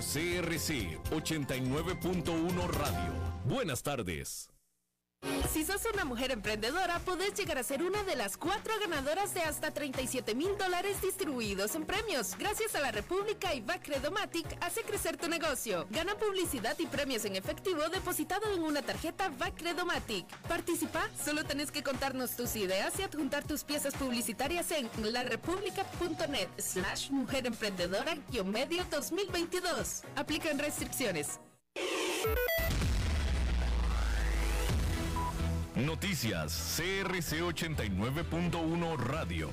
CRC 89.1 Radio. Buenas tardes. Si sos una mujer emprendedora, podés llegar a ser una de las cuatro ganadoras de hasta 37 mil dólares distribuidos en premios. Gracias a la República y Bacredomatic, hace crecer tu negocio. Gana publicidad y premios en efectivo depositado en una tarjeta Bacredomatic. Participa, solo tenés que contarnos tus ideas y adjuntar tus piezas publicitarias en larepublica.net slash mujer emprendedora medio 2022. Aplican restricciones. Noticias CRC 89.1 Radio.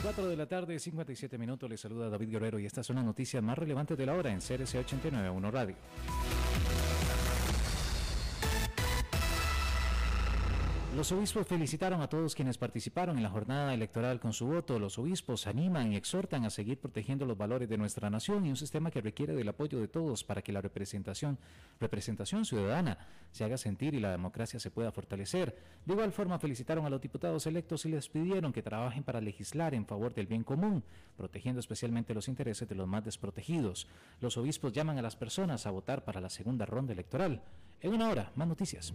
4 de la tarde, 57 minutos, le saluda David Guerrero y estas son las noticias más relevantes de la hora en CRC 89.1 Radio. Los obispos felicitaron a todos quienes participaron en la jornada electoral con su voto. Los obispos animan y exhortan a seguir protegiendo los valores de nuestra nación y un sistema que requiere del apoyo de todos para que la representación, representación ciudadana se haga sentir y la democracia se pueda fortalecer. De igual forma felicitaron a los diputados electos y les pidieron que trabajen para legislar en favor del bien común, protegiendo especialmente los intereses de los más desprotegidos. Los obispos llaman a las personas a votar para la segunda ronda electoral. En una hora, más noticias.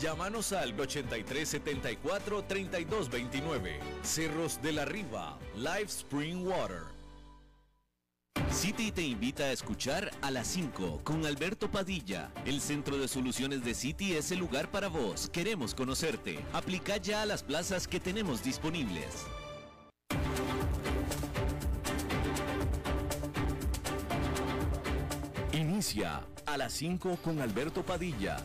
Llámanos al 8374 3229. Cerros de la Riva, Live Spring Water. City te invita a escuchar a las 5 con Alberto Padilla. El centro de soluciones de City es el lugar para vos. Queremos conocerte. Aplica ya a las plazas que tenemos disponibles. Inicia a las 5 con Alberto Padilla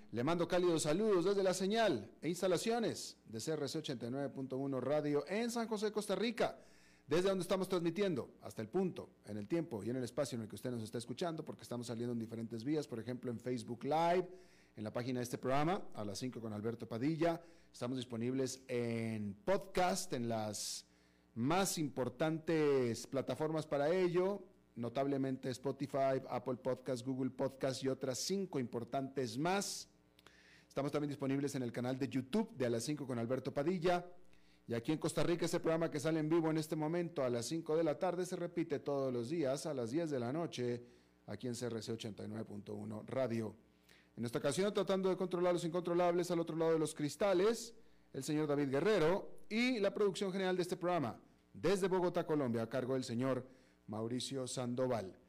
Le mando cálidos saludos desde la señal e instalaciones de CRC 89.1 Radio en San José, Costa Rica, desde donde estamos transmitiendo hasta el punto, en el tiempo y en el espacio en el que usted nos está escuchando, porque estamos saliendo en diferentes vías, por ejemplo en Facebook Live, en la página de este programa, a las 5 con Alberto Padilla. Estamos disponibles en podcast, en las más importantes plataformas para ello, notablemente Spotify, Apple Podcast, Google Podcast y otras cinco importantes más. Estamos también disponibles en el canal de YouTube de a las 5 con Alberto Padilla. Y aquí en Costa Rica, ese programa que sale en vivo en este momento a las 5 de la tarde se repite todos los días a las 10 de la noche aquí en CRC 89.1 Radio. En esta ocasión, tratando de controlar los incontrolables al otro lado de los cristales, el señor David Guerrero y la producción general de este programa desde Bogotá, Colombia, a cargo del señor Mauricio Sandoval.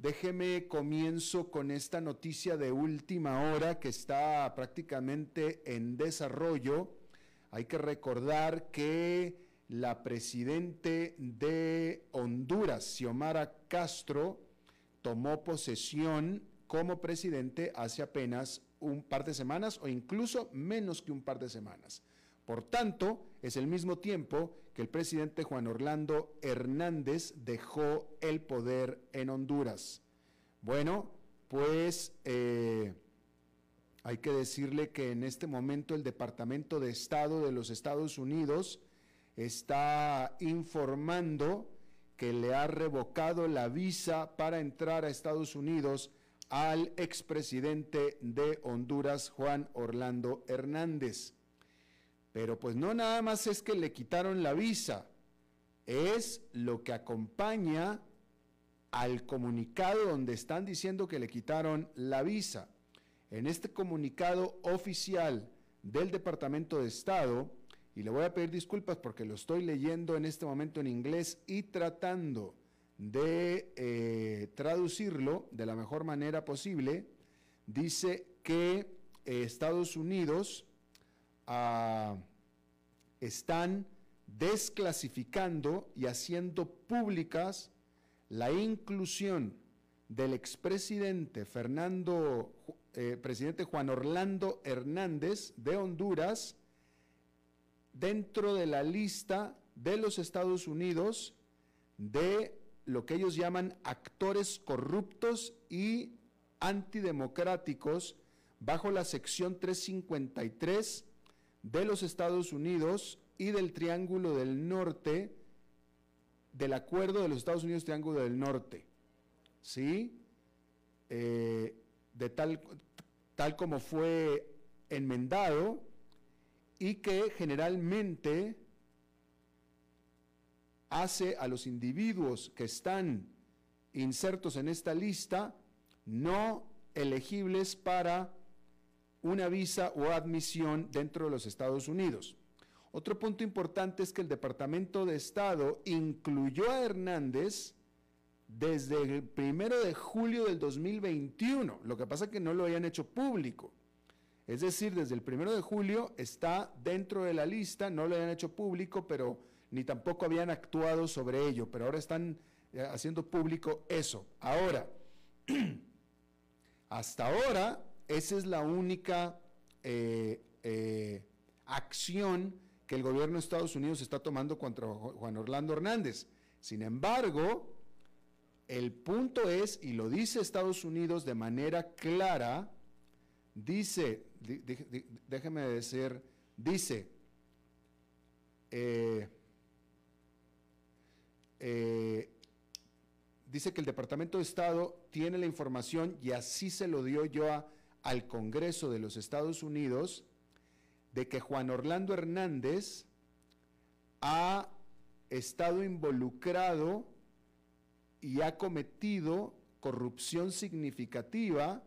Déjeme comienzo con esta noticia de última hora que está prácticamente en desarrollo. Hay que recordar que la presidente de Honduras, Xiomara Castro, tomó posesión como presidente hace apenas un par de semanas o incluso menos que un par de semanas. Por tanto, es el mismo tiempo que el presidente Juan Orlando Hernández dejó el poder en Honduras. Bueno, pues eh, hay que decirle que en este momento el Departamento de Estado de los Estados Unidos está informando que le ha revocado la visa para entrar a Estados Unidos al expresidente de Honduras, Juan Orlando Hernández. Pero pues no nada más es que le quitaron la visa, es lo que acompaña al comunicado donde están diciendo que le quitaron la visa. En este comunicado oficial del Departamento de Estado, y le voy a pedir disculpas porque lo estoy leyendo en este momento en inglés y tratando de eh, traducirlo de la mejor manera posible, dice que Estados Unidos están desclasificando y haciendo públicas la inclusión del expresidente Fernando, eh, presidente Juan Orlando Hernández de Honduras dentro de la lista de los Estados Unidos de lo que ellos llaman actores corruptos y antidemocráticos bajo la sección 353 de los Estados Unidos y del Triángulo del Norte, del Acuerdo de los Estados Unidos Triángulo del Norte. ¿Sí? Eh, de tal, tal como fue enmendado y que generalmente hace a los individuos que están insertos en esta lista no elegibles para una visa o admisión dentro de los Estados Unidos. Otro punto importante es que el Departamento de Estado incluyó a Hernández desde el primero de julio del 2021. Lo que pasa es que no lo habían hecho público. Es decir, desde el primero de julio está dentro de la lista, no lo habían hecho público, pero ni tampoco habían actuado sobre ello, pero ahora están eh, haciendo público eso. Ahora, hasta ahora, esa es la única eh, eh, acción que el gobierno de Estados Unidos está tomando contra Juan Orlando Hernández. Sin embargo, el punto es, y lo dice Estados Unidos de manera clara, dice, déjeme decir, dice, eh, dice que el Departamento de Estado tiene la información y así se lo dio yo al Congreso de los Estados Unidos de que Juan Orlando Hernández ha estado involucrado y ha cometido corrupción significativa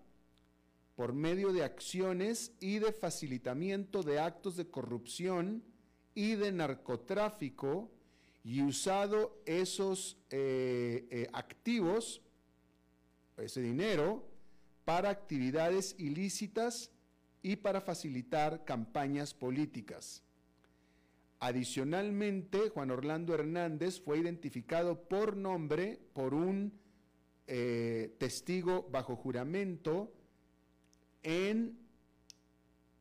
por medio de acciones y de facilitamiento de actos de corrupción y de narcotráfico y usado esos eh, eh, activos, ese dinero, para actividades ilícitas y para facilitar campañas políticas. Adicionalmente, Juan Orlando Hernández fue identificado por nombre por un eh, testigo bajo juramento en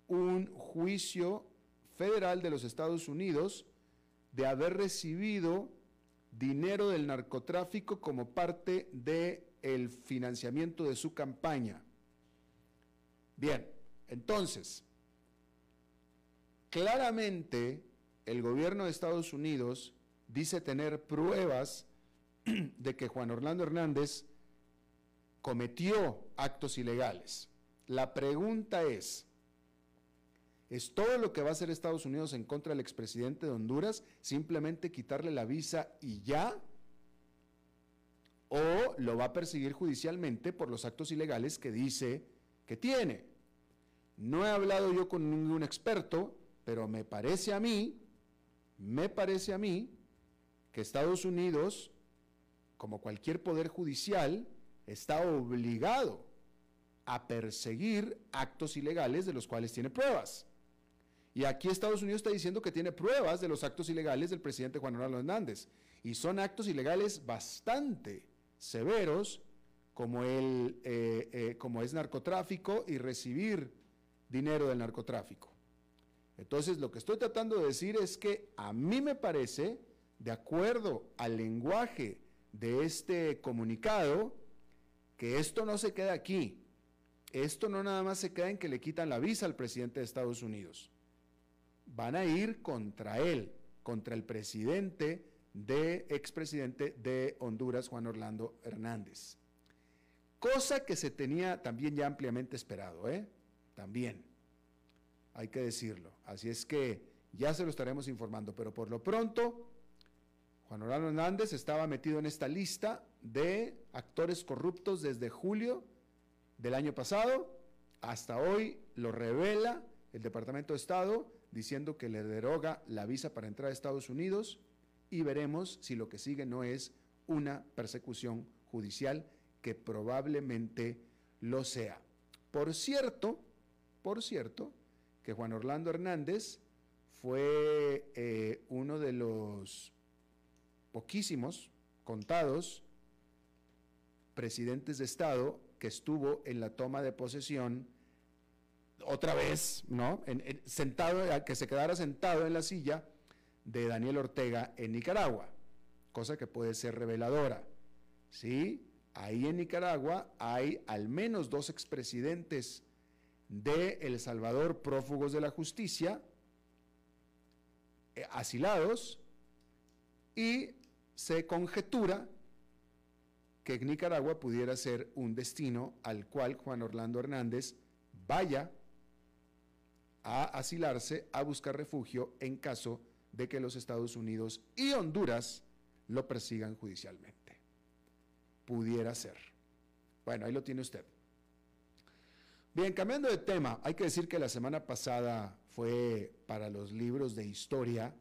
un juicio federal de los Estados Unidos de haber recibido dinero del narcotráfico como parte del el financiamiento de su campaña. Bien, entonces, claramente el gobierno de Estados Unidos dice tener pruebas de que Juan Orlando Hernández cometió actos ilegales. La pregunta es, ¿es todo lo que va a hacer Estados Unidos en contra del expresidente de Honduras simplemente quitarle la visa y ya? ¿O lo va a perseguir judicialmente por los actos ilegales que dice que tiene? No he hablado yo con ningún experto, pero me parece a mí, me parece a mí que Estados Unidos, como cualquier poder judicial, está obligado a perseguir actos ilegales de los cuales tiene pruebas. Y aquí Estados Unidos está diciendo que tiene pruebas de los actos ilegales del presidente Juan Orlando Hernández. Y son actos ilegales bastante severos, como, el, eh, eh, como es narcotráfico y recibir dinero del narcotráfico. Entonces, lo que estoy tratando de decir es que a mí me parece, de acuerdo al lenguaje de este comunicado, que esto no se queda aquí. Esto no nada más se queda en que le quitan la visa al presidente de Estados Unidos. Van a ir contra él, contra el presidente de expresidente de Honduras, Juan Orlando Hernández. Cosa que se tenía también ya ampliamente esperado, ¿eh? También, hay que decirlo. Así es que ya se lo estaremos informando, pero por lo pronto, Juan Orlando Hernández estaba metido en esta lista de actores corruptos desde julio del año pasado hasta hoy, lo revela el Departamento de Estado diciendo que le deroga la visa para entrar a Estados Unidos y veremos si lo que sigue no es una persecución judicial que probablemente lo sea. Por cierto, por cierto, que Juan Orlando Hernández fue eh, uno de los poquísimos, contados, presidentes de Estado que estuvo en la toma de posesión otra vez, ¿no? sentado, que se quedara sentado en la silla de Daniel Ortega en Nicaragua, cosa que puede ser reveladora. ¿Sí? Ahí en Nicaragua hay al menos dos expresidentes de El Salvador prófugos de la justicia, eh, asilados, y se conjetura que Nicaragua pudiera ser un destino al cual Juan Orlando Hernández vaya a asilarse, a buscar refugio en caso de que los Estados Unidos y Honduras lo persigan judicialmente. Pudiera ser. Bueno, ahí lo tiene usted. Bien, cambiando de tema, hay que decir que la semana pasada fue para los libros de historia,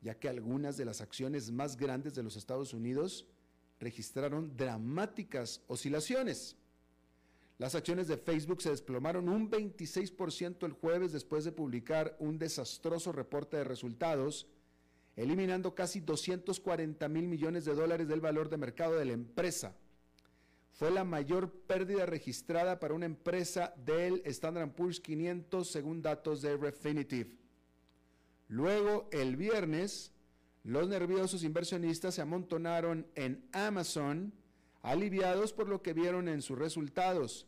ya que algunas de las acciones más grandes de los Estados Unidos registraron dramáticas oscilaciones. Las acciones de Facebook se desplomaron un 26% el jueves después de publicar un desastroso reporte de resultados, eliminando casi 240 mil millones de dólares del valor de mercado de la empresa. Fue la mayor pérdida registrada para una empresa del Standard Poor's 500 según datos de Refinitiv. Luego, el viernes, los nerviosos inversionistas se amontonaron en Amazon, aliviados por lo que vieron en sus resultados.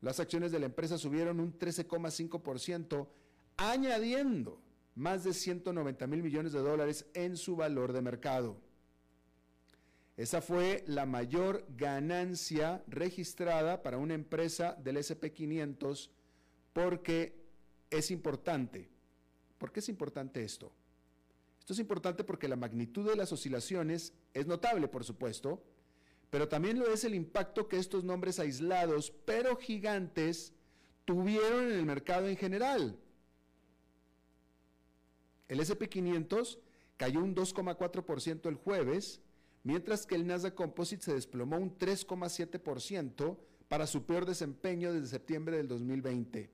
Las acciones de la empresa subieron un 13,5%, añadiendo más de 190 mil millones de dólares en su valor de mercado. Esa fue la mayor ganancia registrada para una empresa del SP500 porque es importante. ¿Por qué es importante esto? Esto es importante porque la magnitud de las oscilaciones es notable, por supuesto, pero también lo es el impacto que estos nombres aislados, pero gigantes, tuvieron en el mercado en general. El SP500 cayó un 2,4% el jueves, mientras que el Nasdaq Composite se desplomó un 3,7% para su peor desempeño desde septiembre del 2020.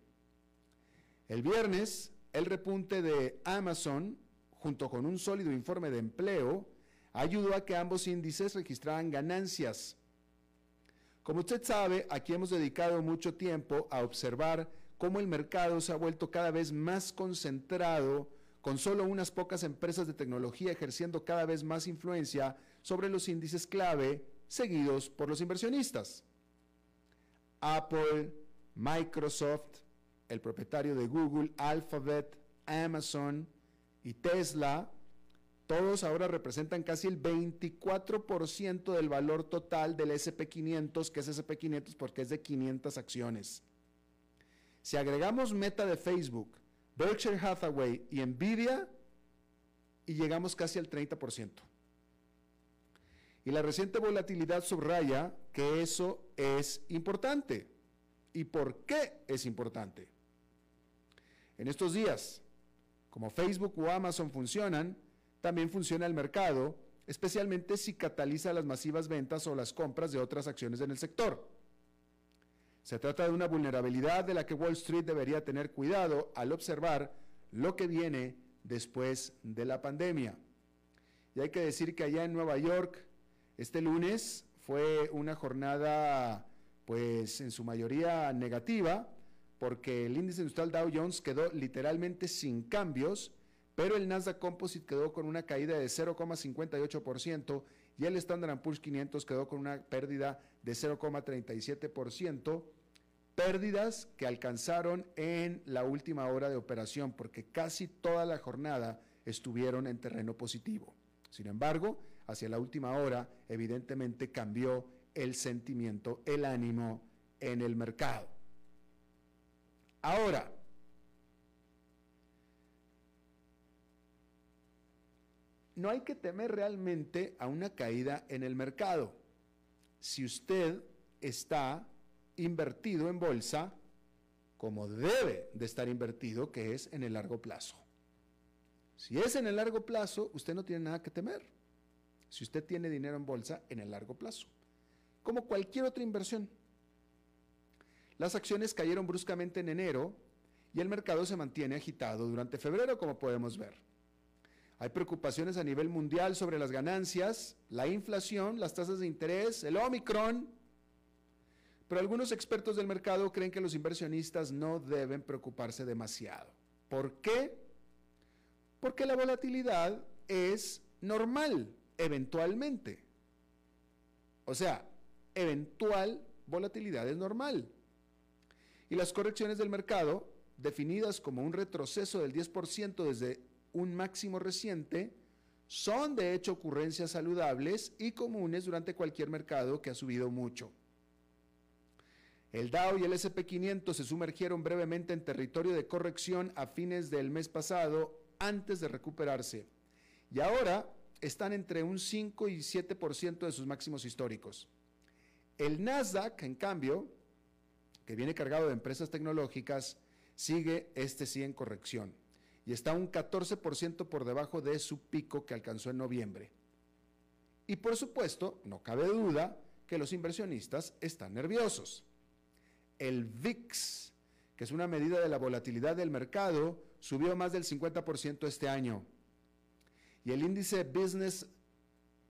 El viernes, el repunte de Amazon, junto con un sólido informe de empleo, ayudó a que ambos índices registraran ganancias. Como usted sabe, aquí hemos dedicado mucho tiempo a observar cómo el mercado se ha vuelto cada vez más concentrado, con solo unas pocas empresas de tecnología ejerciendo cada vez más influencia sobre los índices clave seguidos por los inversionistas. Apple, Microsoft, el propietario de Google, Alphabet, Amazon y Tesla todos ahora representan casi el 24% del valor total del SP500, que es SP500 porque es de 500 acciones. Si agregamos Meta de Facebook, Berkshire Hathaway y Nvidia, y llegamos casi al 30%. Y la reciente volatilidad subraya que eso es importante. ¿Y por qué es importante? En estos días, como Facebook o Amazon funcionan, también funciona el mercado, especialmente si cataliza las masivas ventas o las compras de otras acciones en el sector. Se trata de una vulnerabilidad de la que Wall Street debería tener cuidado al observar lo que viene después de la pandemia. Y hay que decir que allá en Nueva York, este lunes fue una jornada, pues en su mayoría negativa, porque el índice industrial Dow Jones quedó literalmente sin cambios, pero el Nasdaq Composite quedó con una caída de 0,58% y el Standard Poor's 500 quedó con una pérdida de 0,37%, pérdidas que alcanzaron en la última hora de operación, porque casi toda la jornada estuvieron en terreno positivo. Sin embargo, hacia la última hora, evidentemente cambió el sentimiento, el ánimo en el mercado. Ahora, no hay que temer realmente a una caída en el mercado. Si usted está invertido en bolsa, como debe de estar invertido, que es en el largo plazo. Si es en el largo plazo, usted no tiene nada que temer. Si usted tiene dinero en bolsa en el largo plazo, como cualquier otra inversión. Las acciones cayeron bruscamente en enero y el mercado se mantiene agitado durante febrero, como podemos ver. Hay preocupaciones a nivel mundial sobre las ganancias, la inflación, las tasas de interés, el Omicron. Pero algunos expertos del mercado creen que los inversionistas no deben preocuparse demasiado. ¿Por qué? Porque la volatilidad es normal, eventualmente. O sea, eventual volatilidad es normal. Y las correcciones del mercado, definidas como un retroceso del 10% desde un máximo reciente, son de hecho ocurrencias saludables y comunes durante cualquier mercado que ha subido mucho. El Dow y el SP500 se sumergieron brevemente en territorio de corrección a fines del mes pasado antes de recuperarse y ahora están entre un 5 y 7% de sus máximos históricos. El Nasdaq, en cambio, que viene cargado de empresas tecnológicas, sigue este sí en corrección y está un 14% por debajo de su pico que alcanzó en noviembre. Y por supuesto, no cabe duda que los inversionistas están nerviosos. El VIX, que es una medida de la volatilidad del mercado, subió más del 50% este año. Y el índice Business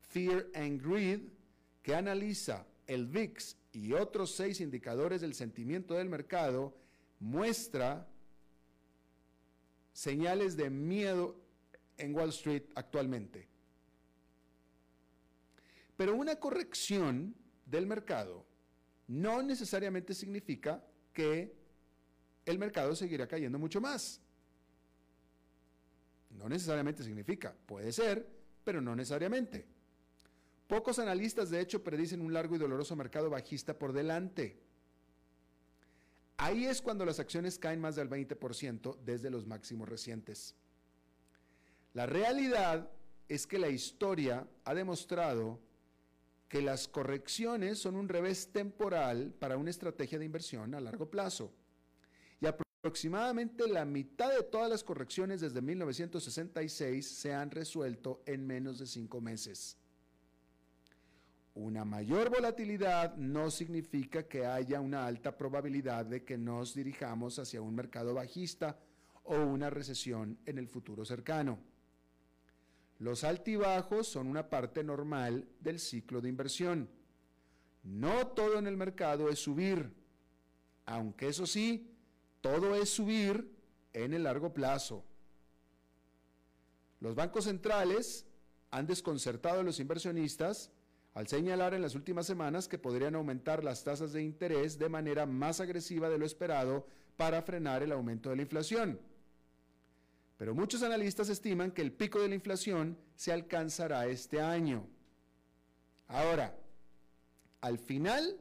Fear and Greed, que analiza el VIX y otros seis indicadores del sentimiento del mercado, muestra señales de miedo en Wall Street actualmente. Pero una corrección del mercado no necesariamente significa que el mercado seguirá cayendo mucho más. No necesariamente significa, puede ser, pero no necesariamente. Pocos analistas de hecho predicen un largo y doloroso mercado bajista por delante. Ahí es cuando las acciones caen más del 20% desde los máximos recientes. La realidad es que la historia ha demostrado que las correcciones son un revés temporal para una estrategia de inversión a largo plazo. Y aproximadamente la mitad de todas las correcciones desde 1966 se han resuelto en menos de cinco meses. Una mayor volatilidad no significa que haya una alta probabilidad de que nos dirijamos hacia un mercado bajista o una recesión en el futuro cercano. Los altibajos son una parte normal del ciclo de inversión. No todo en el mercado es subir, aunque eso sí, todo es subir en el largo plazo. Los bancos centrales han desconcertado a los inversionistas al señalar en las últimas semanas que podrían aumentar las tasas de interés de manera más agresiva de lo esperado para frenar el aumento de la inflación. Pero muchos analistas estiman que el pico de la inflación se alcanzará este año. Ahora, al final,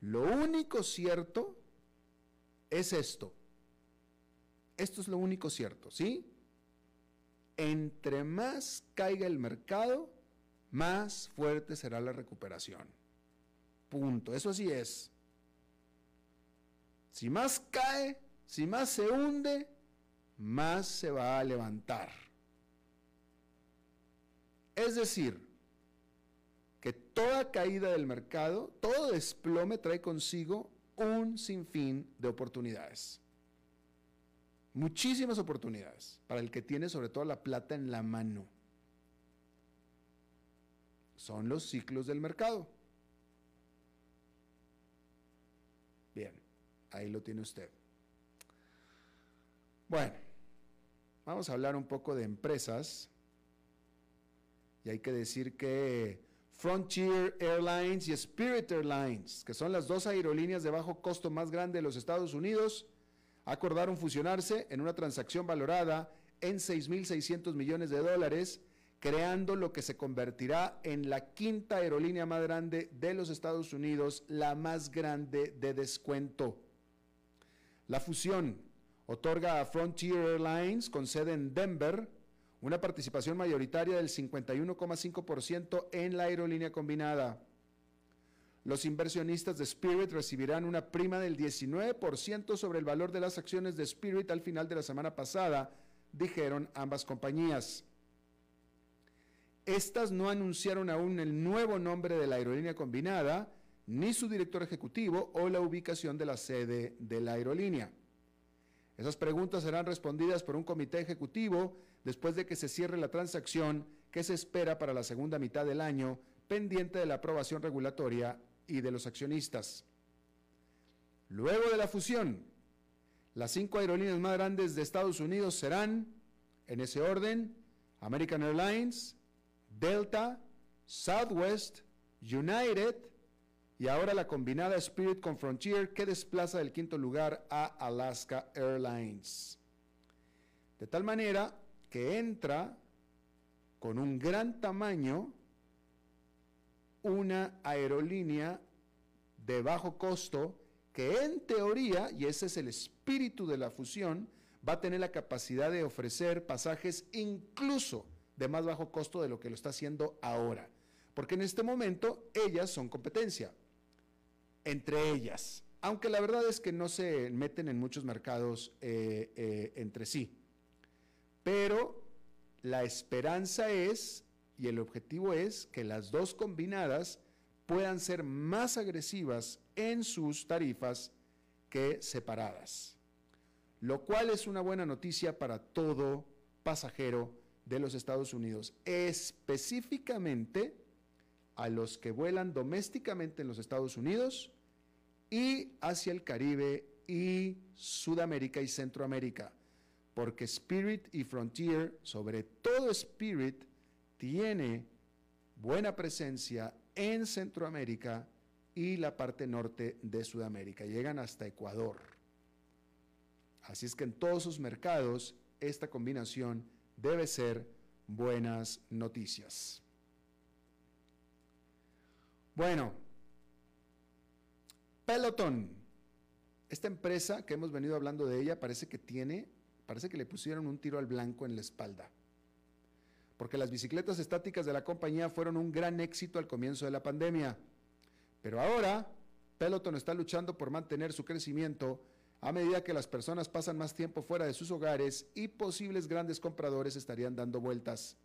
lo único cierto es esto. Esto es lo único cierto, ¿sí? Entre más caiga el mercado, más fuerte será la recuperación. Punto. Eso así es. Si más cae, si más se hunde, más se va a levantar. Es decir, que toda caída del mercado, todo desplome trae consigo un sinfín de oportunidades. Muchísimas oportunidades para el que tiene sobre todo la plata en la mano son los ciclos del mercado. Bien, ahí lo tiene usted. Bueno, vamos a hablar un poco de empresas. Y hay que decir que Frontier Airlines y Spirit Airlines, que son las dos aerolíneas de bajo costo más grandes de los Estados Unidos, acordaron fusionarse en una transacción valorada en 6.600 millones de dólares, creando lo que se convertirá en la quinta aerolínea más grande de los Estados Unidos, la más grande de descuento. La fusión otorga a Frontier Airlines, con sede en Denver, una participación mayoritaria del 51,5% en la aerolínea combinada. Los inversionistas de Spirit recibirán una prima del 19% sobre el valor de las acciones de Spirit al final de la semana pasada, dijeron ambas compañías. Estas no anunciaron aún el nuevo nombre de la aerolínea combinada, ni su director ejecutivo o la ubicación de la sede de la aerolínea. Esas preguntas serán respondidas por un comité ejecutivo después de que se cierre la transacción que se espera para la segunda mitad del año, pendiente de la aprobación regulatoria y de los accionistas. Luego de la fusión, las cinco aerolíneas más grandes de Estados Unidos serán, en ese orden, American Airlines, Delta, Southwest, United, y ahora la combinada Spirit con Frontier que desplaza del quinto lugar a Alaska Airlines. De tal manera que entra con un gran tamaño una aerolínea de bajo costo que en teoría, y ese es el espíritu de la fusión, va a tener la capacidad de ofrecer pasajes incluso de más bajo costo de lo que lo está haciendo ahora. Porque en este momento ellas son competencia entre ellas, aunque la verdad es que no se meten en muchos mercados eh, eh, entre sí. Pero la esperanza es, y el objetivo es, que las dos combinadas puedan ser más agresivas en sus tarifas que separadas, lo cual es una buena noticia para todo pasajero de los Estados Unidos, específicamente a los que vuelan domésticamente en los Estados Unidos y hacia el Caribe y Sudamérica y Centroamérica, porque Spirit y Frontier, sobre todo Spirit, tiene buena presencia en Centroamérica y la parte norte de Sudamérica. Llegan hasta Ecuador. Así es que en todos sus mercados esta combinación debe ser buenas noticias. Bueno, Peloton. Esta empresa que hemos venido hablando de ella parece que tiene, parece que le pusieron un tiro al blanco en la espalda. Porque las bicicletas estáticas de la compañía fueron un gran éxito al comienzo de la pandemia. Pero ahora, Peloton está luchando por mantener su crecimiento a medida que las personas pasan más tiempo fuera de sus hogares y posibles grandes compradores estarían dando vueltas.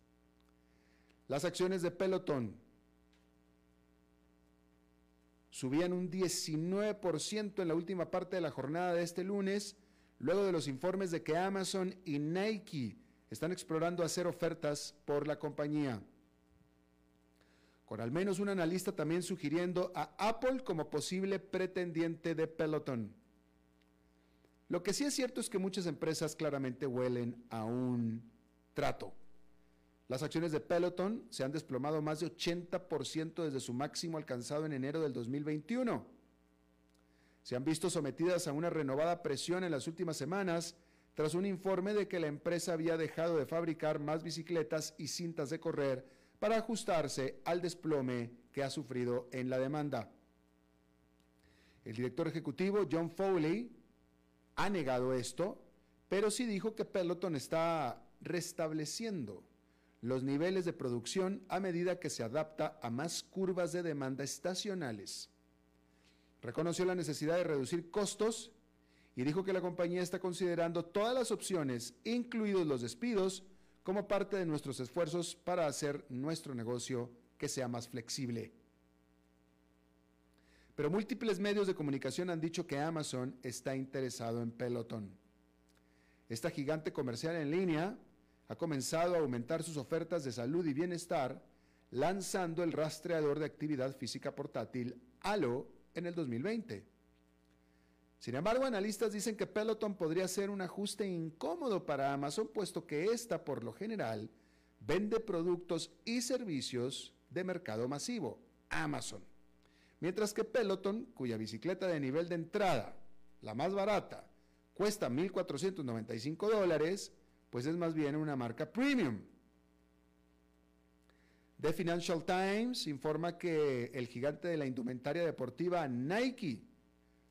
Las acciones de Peloton subían un 19% en la última parte de la jornada de este lunes, luego de los informes de que Amazon y Nike están explorando hacer ofertas por la compañía. Con al menos un analista también sugiriendo a Apple como posible pretendiente de Peloton. Lo que sí es cierto es que muchas empresas claramente huelen a un trato. Las acciones de Peloton se han desplomado más de 80% desde su máximo alcanzado en enero del 2021. Se han visto sometidas a una renovada presión en las últimas semanas tras un informe de que la empresa había dejado de fabricar más bicicletas y cintas de correr para ajustarse al desplome que ha sufrido en la demanda. El director ejecutivo John Foley ha negado esto, pero sí dijo que Peloton está restableciendo los niveles de producción a medida que se adapta a más curvas de demanda estacionales. Reconoció la necesidad de reducir costos y dijo que la compañía está considerando todas las opciones, incluidos los despidos, como parte de nuestros esfuerzos para hacer nuestro negocio que sea más flexible. Pero múltiples medios de comunicación han dicho que Amazon está interesado en Peloton. Esta gigante comercial en línea ha comenzado a aumentar sus ofertas de salud y bienestar, lanzando el rastreador de actividad física portátil Halo en el 2020. Sin embargo, analistas dicen que Peloton podría ser un ajuste incómodo para Amazon, puesto que ésta, por lo general, vende productos y servicios de mercado masivo, Amazon. Mientras que Peloton, cuya bicicleta de nivel de entrada, la más barata, cuesta 1.495 dólares, pues es más bien una marca premium. The Financial Times informa que el gigante de la indumentaria deportiva Nike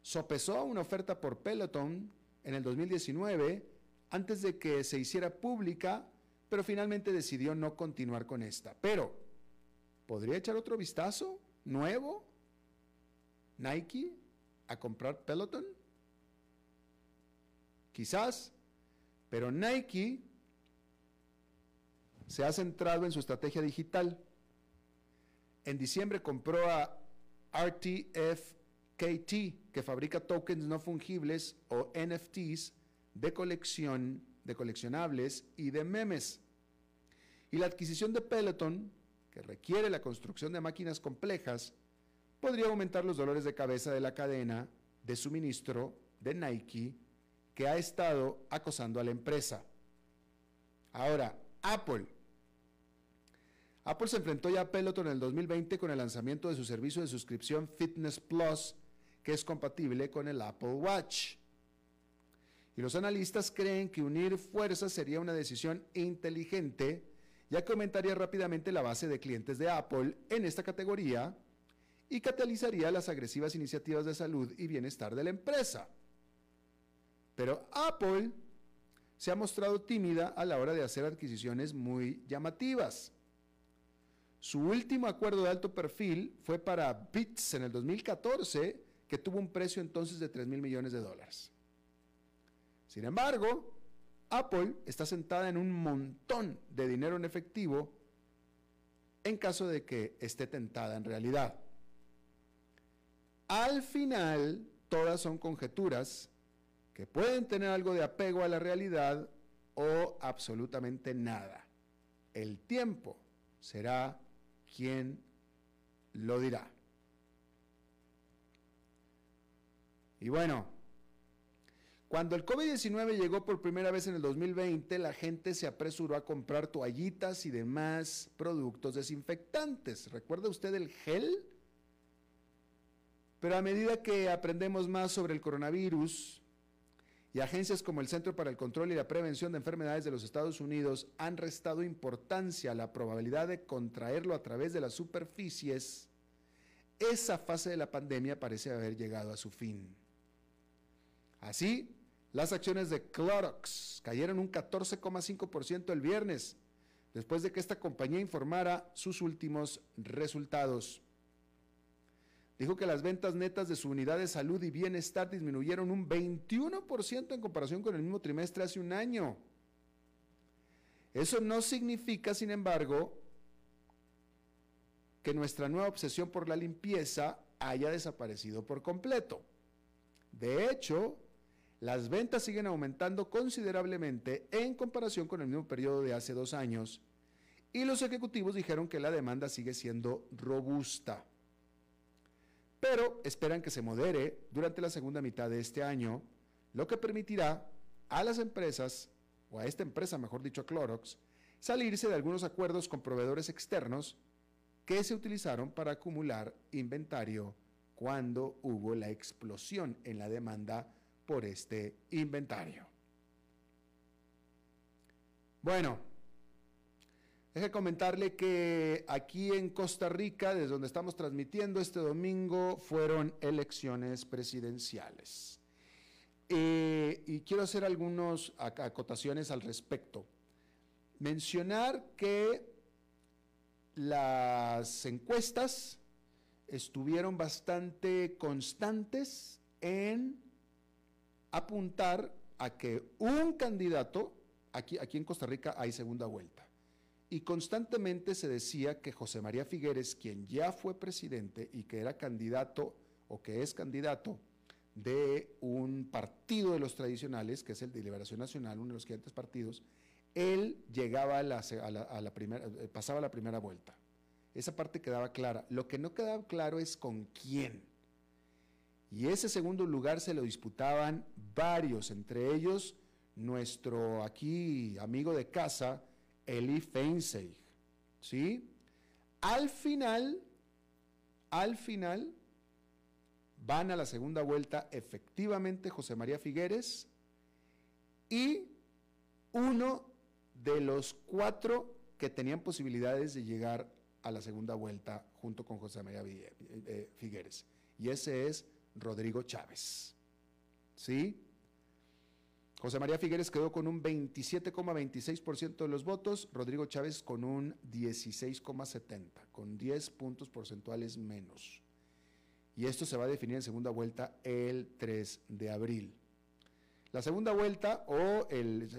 sopesó una oferta por Peloton en el 2019 antes de que se hiciera pública, pero finalmente decidió no continuar con esta. Pero, ¿podría echar otro vistazo nuevo Nike a comprar Peloton? Quizás, pero Nike se ha centrado en su estrategia digital. En diciembre compró a RTFKT, que fabrica tokens no fungibles o NFTs de colección, de coleccionables y de memes. Y la adquisición de Peloton, que requiere la construcción de máquinas complejas, podría aumentar los dolores de cabeza de la cadena de suministro de Nike que ha estado acosando a la empresa. Ahora, Apple. Apple se enfrentó ya a Peloton en el 2020 con el lanzamiento de su servicio de suscripción Fitness Plus, que es compatible con el Apple Watch. Y los analistas creen que unir fuerzas sería una decisión inteligente, ya que aumentaría rápidamente la base de clientes de Apple en esta categoría y catalizaría las agresivas iniciativas de salud y bienestar de la empresa. Pero Apple se ha mostrado tímida a la hora de hacer adquisiciones muy llamativas. Su último acuerdo de alto perfil fue para Bits en el 2014, que tuvo un precio entonces de 3 mil millones de dólares. Sin embargo, Apple está sentada en un montón de dinero en efectivo en caso de que esté tentada en realidad. Al final, todas son conjeturas que pueden tener algo de apego a la realidad o absolutamente nada. El tiempo será quien lo dirá. Y bueno, cuando el COVID-19 llegó por primera vez en el 2020, la gente se apresuró a comprar toallitas y demás productos desinfectantes. ¿Recuerda usted el gel? Pero a medida que aprendemos más sobre el coronavirus, y agencias como el Centro para el Control y la Prevención de Enfermedades de los Estados Unidos han restado importancia a la probabilidad de contraerlo a través de las superficies, esa fase de la pandemia parece haber llegado a su fin. Así, las acciones de Clorox cayeron un 14,5% el viernes, después de que esta compañía informara sus últimos resultados dijo que las ventas netas de su unidad de salud y bienestar disminuyeron un 21% en comparación con el mismo trimestre hace un año. Eso no significa, sin embargo, que nuestra nueva obsesión por la limpieza haya desaparecido por completo. De hecho, las ventas siguen aumentando considerablemente en comparación con el mismo periodo de hace dos años y los ejecutivos dijeron que la demanda sigue siendo robusta pero esperan que se modere durante la segunda mitad de este año, lo que permitirá a las empresas, o a esta empresa, mejor dicho, a Clorox, salirse de algunos acuerdos con proveedores externos que se utilizaron para acumular inventario cuando hubo la explosión en la demanda por este inventario. Bueno, Deje comentarle que aquí en Costa Rica, desde donde estamos transmitiendo este domingo, fueron elecciones presidenciales. Eh, y quiero hacer algunas acotaciones al respecto. Mencionar que las encuestas estuvieron bastante constantes en apuntar a que un candidato, aquí, aquí en Costa Rica hay segunda vuelta, y constantemente se decía que José María Figueres, quien ya fue presidente y que era candidato o que es candidato de un partido de los tradicionales, que es el de Liberación Nacional, uno de los gigantes partidos, él llegaba a la, primera, eh, pasaba la primera vuelta. Esa parte quedaba clara. Lo que no quedaba claro es con quién. Y ese segundo lugar se lo disputaban varios, entre ellos nuestro aquí amigo de casa, Eli Feinseig. ¿Sí? Al final, al final, van a la segunda vuelta efectivamente José María Figueres y uno de los cuatro que tenían posibilidades de llegar a la segunda vuelta junto con José María eh, Figueres. Y ese es Rodrigo Chávez. ¿Sí? José María Figueres quedó con un 27,26% de los votos, Rodrigo Chávez con un 16,70, con 10 puntos porcentuales menos. Y esto se va a definir en segunda vuelta el 3 de abril. La segunda vuelta o el,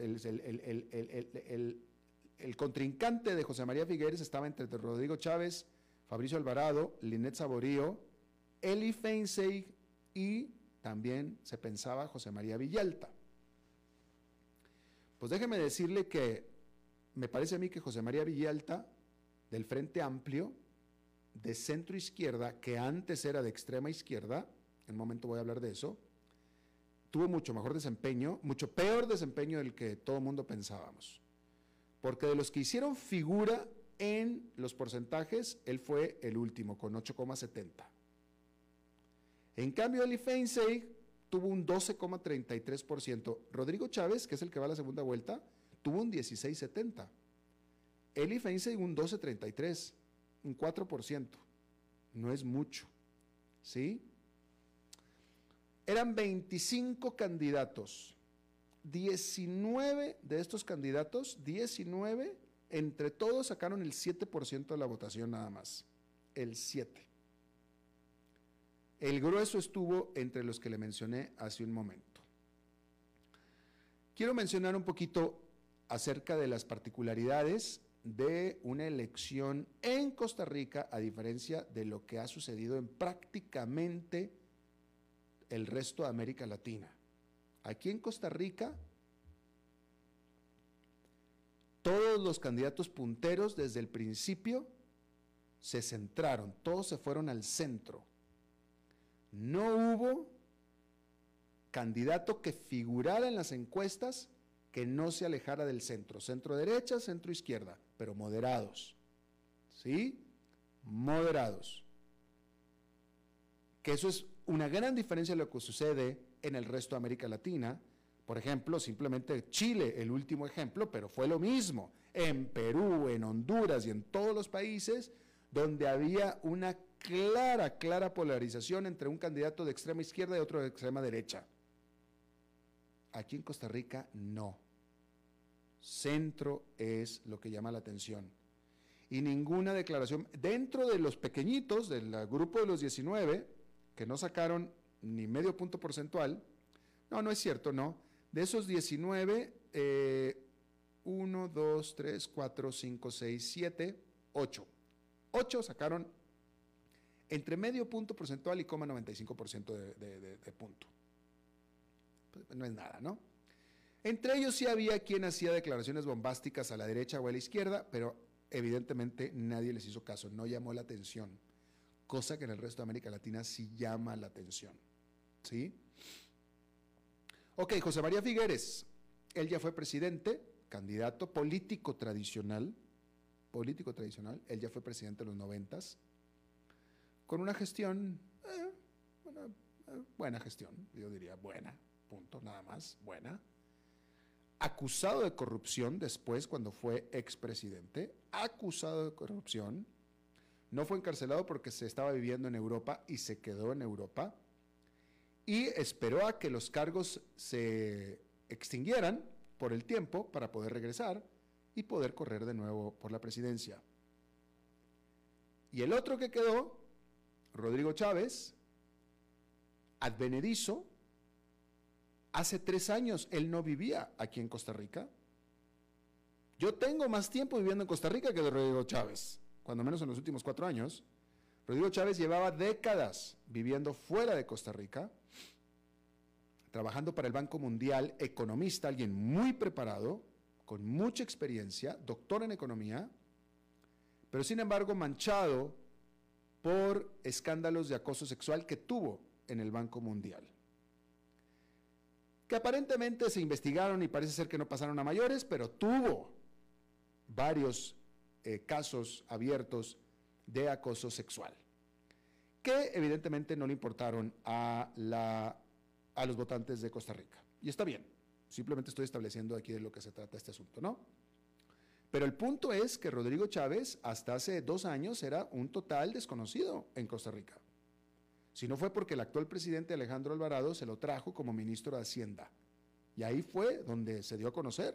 contrincante de José María Figueres estaba entre Rodrigo Chávez, Fabricio Alvarado, Linet Saborío, Eli Feinseig y también se pensaba José María Villalta. Pues déjeme decirle que me parece a mí que José María Villalta, del Frente Amplio, de centro izquierda, que antes era de extrema izquierda, en un momento voy a hablar de eso, tuvo mucho mejor desempeño, mucho peor desempeño del que todo el mundo pensábamos. Porque de los que hicieron figura en los porcentajes, él fue el último, con 8,70. En cambio, Eli Feinseig tuvo un 12,33%. Rodrigo Chávez, que es el que va a la segunda vuelta, tuvo un 16,70. Eli Feinseig un 12,33, un 4%. No es mucho. ¿Sí? Eran 25 candidatos. 19 de estos candidatos, 19, entre todos sacaron el 7% de la votación nada más. El 7. El grueso estuvo entre los que le mencioné hace un momento. Quiero mencionar un poquito acerca de las particularidades de una elección en Costa Rica, a diferencia de lo que ha sucedido en prácticamente el resto de América Latina. Aquí en Costa Rica, todos los candidatos punteros desde el principio se centraron, todos se fueron al centro. No hubo candidato que figurara en las encuestas que no se alejara del centro, centro derecha, centro izquierda, pero moderados. ¿Sí? Moderados. Que eso es una gran diferencia de lo que sucede en el resto de América Latina. Por ejemplo, simplemente Chile, el último ejemplo, pero fue lo mismo. En Perú, en Honduras y en todos los países donde había una clara, clara polarización entre un candidato de extrema izquierda y otro de extrema derecha. Aquí en Costa Rica no. Centro es lo que llama la atención. Y ninguna declaración, dentro de los pequeñitos, del grupo de los 19, que no sacaron ni medio punto porcentual, no, no es cierto, no. De esos 19, 1, 2, 3, 4, 5, 6, 7, 8. 8 sacaron entre medio punto porcentual y 0,95% de, de, de, punto. Pues, no es nada, ¿no? Entre ellos sí había quien hacía declaraciones bombásticas a la derecha o a la izquierda, pero evidentemente nadie les hizo caso, no llamó la atención, cosa que en el resto de América Latina sí llama la atención. ¿Sí? Ok, José María Figueres, él ya fue presidente, candidato político tradicional, político tradicional, él ya fue presidente en los noventas, con una gestión, eh, eh, buena gestión, yo diría buena, punto, nada más, buena. Acusado de corrupción después cuando fue expresidente, acusado de corrupción, no fue encarcelado porque se estaba viviendo en Europa y se quedó en Europa, y esperó a que los cargos se extinguieran por el tiempo para poder regresar y poder correr de nuevo por la presidencia. Y el otro que quedó, Rodrigo Chávez, advenedizo, Hace tres años él no vivía aquí en Costa Rica. Yo tengo más tiempo viviendo en Costa Rica que de Rodrigo Chávez, cuando menos en los últimos cuatro años. Rodrigo Chávez llevaba décadas viviendo fuera de Costa Rica, trabajando para el Banco Mundial, economista, alguien muy preparado, con mucha experiencia, doctor en economía, pero sin embargo manchado por escándalos de acoso sexual que tuvo en el Banco Mundial. Que aparentemente se investigaron y parece ser que no pasaron a mayores, pero tuvo varios eh, casos abiertos de acoso sexual, que evidentemente no le importaron a, a los votantes de Costa Rica. Y está bien, simplemente estoy estableciendo aquí de lo que se trata este asunto, ¿no? Pero el punto es que Rodrigo Chávez hasta hace dos años era un total desconocido en Costa Rica. Si no fue porque el actual presidente Alejandro Alvarado se lo trajo como ministro de Hacienda. Y ahí fue donde se dio a conocer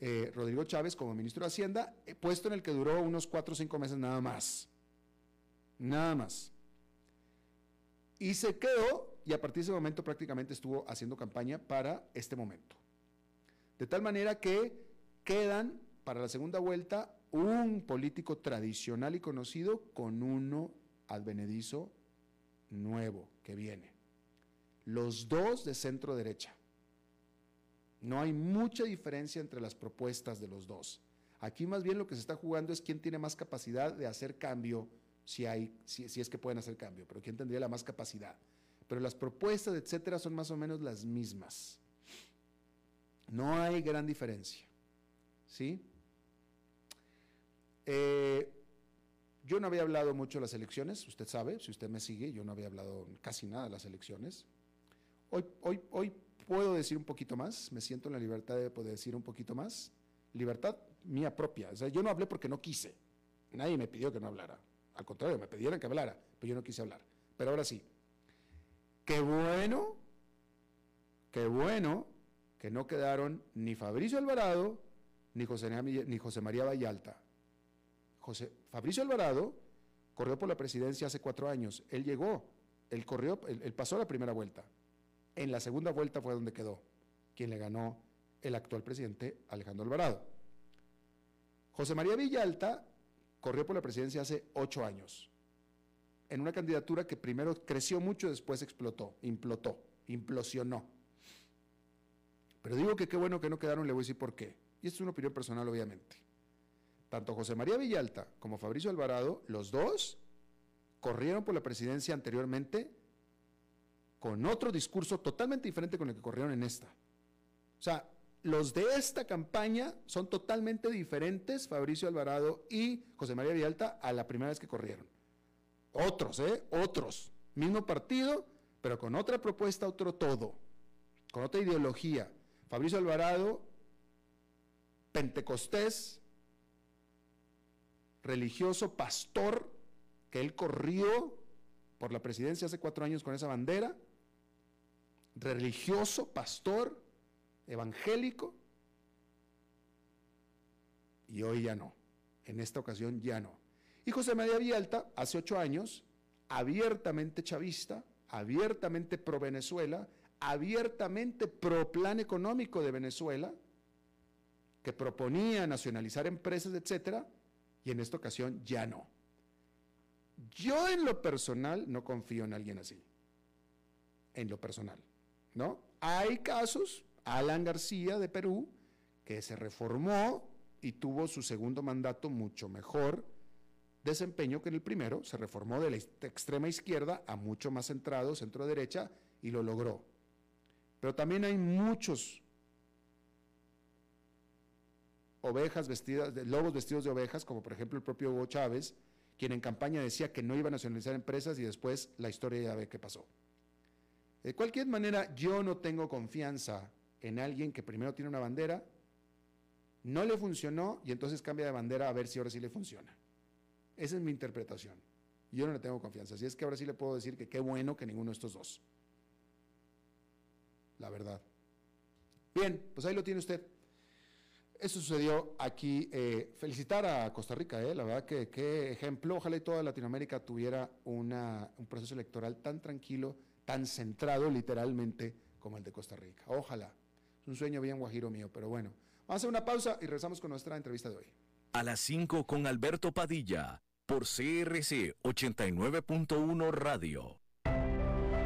eh, Rodrigo Chávez como ministro de Hacienda, eh, puesto en el que duró unos cuatro o cinco meses nada más. Nada más. Y se quedó y a partir de ese momento prácticamente estuvo haciendo campaña para este momento. De tal manera que quedan para la segunda vuelta un político tradicional y conocido con uno advenedizo nuevo que viene. Los dos de centro derecha. No hay mucha diferencia entre las propuestas de los dos. Aquí más bien lo que se está jugando es quién tiene más capacidad de hacer cambio, si, si, es que pueden hacer cambio, pero quién tendría la más capacidad. Pero las propuestas, etcétera, son más o menos las mismas. No hay gran diferencia. ¿Sí? Eh, yo no había hablado mucho de las elecciones, usted sabe, si usted me sigue, yo no había hablado casi nada de las elecciones. Hoy, hoy, hoy puedo decir un poquito más, me siento en la libertad de poder decir un poquito más. Libertad mía propia. O sea, yo no hablé porque no quise. Nadie me pidió que no hablara. Al contrario, me pidieron que hablara, pero yo no quise hablar. Pero ahora sí. Qué bueno, qué bueno que no quedaron ni Fabricio Alvarado ni José, ni José María Vallalta José Fabricio Alvarado corrió por la presidencia hace cuatro años. Él llegó, él corrió, él, pasó la primera vuelta. En la segunda vuelta fue donde quedó, quien le ganó el actual presidente Alejandro Alvarado. José María Villalta corrió por la presidencia hace ocho años, en una candidatura que primero creció mucho, después explotó, implotó, implosionó. Pero digo que qué bueno que no quedaron, le voy a decir por qué. Y esto es una opinión personal, obviamente tanto José María Villalta como Fabricio Alvarado, los dos corrieron por la presidencia anteriormente con otro discurso totalmente diferente con el que corrieron en esta. O sea, los de esta campaña son totalmente diferentes, Fabricio Alvarado y José María Villalta, a la primera vez que corrieron. Otros, ¿eh? Otros. Mismo partido, pero con otra propuesta, otro todo, con otra ideología. Fabricio Alvarado, pentecostés, religioso pastor que él corrió por la presidencia hace cuatro años con esa bandera, religioso, pastor, evangélico, y hoy ya no, en esta ocasión ya no. Y José María Vialta, hace ocho años, abiertamente chavista, abiertamente pro Venezuela, abiertamente pro plan económico de Venezuela, que proponía nacionalizar empresas, etcétera, y en esta ocasión ya no. Yo en lo personal no confío en alguien así. En lo personal, ¿no? Hay casos, Alan García de Perú, que se reformó y tuvo su segundo mandato mucho mejor desempeño que en el primero, se reformó de la extrema izquierda a mucho más centrado, centro derecha, y lo logró. Pero también hay muchos ovejas vestidas, de, lobos vestidos de ovejas, como por ejemplo el propio Hugo Chávez, quien en campaña decía que no iba a nacionalizar empresas y después la historia ya ve qué pasó. De cualquier manera, yo no tengo confianza en alguien que primero tiene una bandera, no le funcionó y entonces cambia de bandera a ver si ahora sí le funciona. Esa es mi interpretación. Yo no le tengo confianza. Así es que ahora sí le puedo decir que qué bueno que ninguno de estos dos. La verdad. Bien, pues ahí lo tiene usted. Eso sucedió aquí. Eh, felicitar a Costa Rica, eh, la verdad que qué ejemplo. Ojalá y toda Latinoamérica tuviera un proceso electoral tan tranquilo, tan centrado literalmente como el de Costa Rica. Ojalá. Es un sueño bien guajiro mío, pero bueno. Vamos a hacer una pausa y regresamos con nuestra entrevista de hoy. A las 5 con Alberto Padilla, por CRC 89.1 Radio.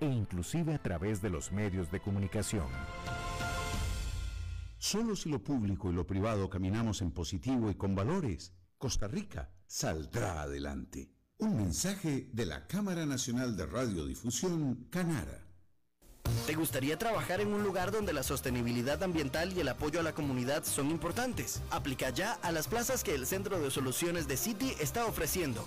e inclusive a través de los medios de comunicación. Solo si lo público y lo privado caminamos en positivo y con valores, Costa Rica saldrá adelante. Un mensaje de la Cámara Nacional de Radiodifusión, Canara. ¿Te gustaría trabajar en un lugar donde la sostenibilidad ambiental y el apoyo a la comunidad son importantes? Aplica ya a las plazas que el Centro de Soluciones de City está ofreciendo.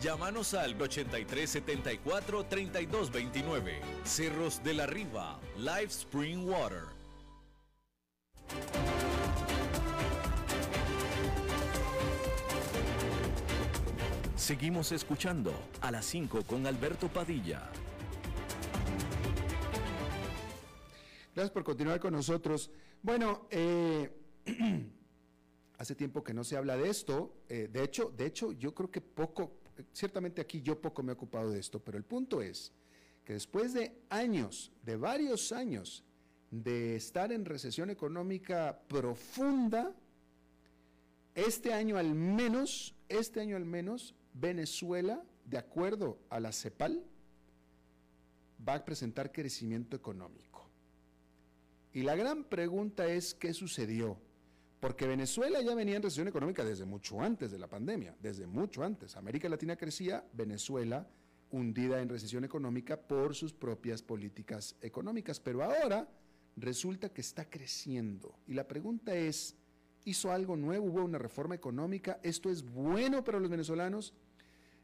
Llámanos al 8374-3229. Cerros de la Riva, Live Spring Water. Seguimos escuchando a las 5 con Alberto Padilla. Gracias por continuar con nosotros. Bueno, eh, hace tiempo que no se habla de esto. Eh, de hecho, de hecho, yo creo que poco, ciertamente aquí yo poco me he ocupado de esto, pero el punto es que después de años, de varios años, de estar en recesión económica profunda, este año al menos, este año al menos, Venezuela, de acuerdo a la CEPAL, va a presentar crecimiento económico. Y la gran pregunta es, ¿qué sucedió? Porque Venezuela ya venía en recesión económica desde mucho antes de la pandemia, desde mucho antes. América Latina crecía, Venezuela hundida en recesión económica por sus propias políticas económicas. Pero ahora resulta que está creciendo. Y la pregunta es, ¿hizo algo nuevo? ¿Hubo una reforma económica? ¿Esto es bueno para los venezolanos?